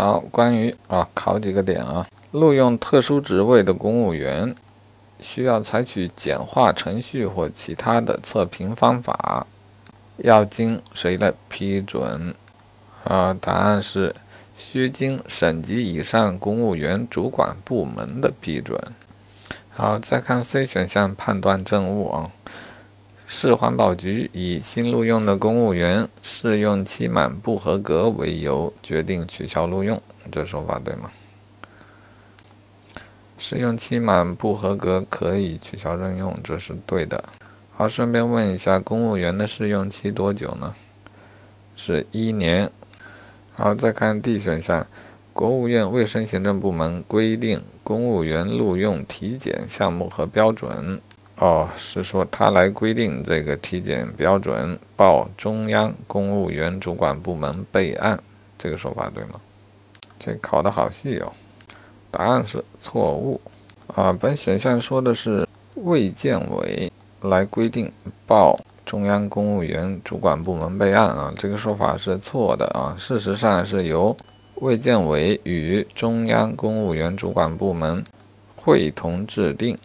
好，关于啊，考几个点啊，录用特殊职位的公务员，需要采取简化程序或其他的测评方法，要经谁的批准？啊，答案是需经省级以上公务员主管部门的批准。好，再看 C 选项判断政务啊。市环保局以新录用的公务员试用期满不合格为由，决定取消录用，这说法对吗？试用期满不合格可以取消任用，这是对的。好，顺便问一下，公务员的试用期多久呢？是一年。好，再看 D 选项，国务院卫生行政部门规定公务员录用体检项目和标准。哦，是说他来规定这个体检标准，报中央公务员主管部门备案，这个说法对吗？这考的好细哦。答案是错误。啊，本选项说的是卫健委来规定报中央公务员主管部门备案啊，这个说法是错的啊。事实上是由卫健委与中央公务员主管部门会同制定。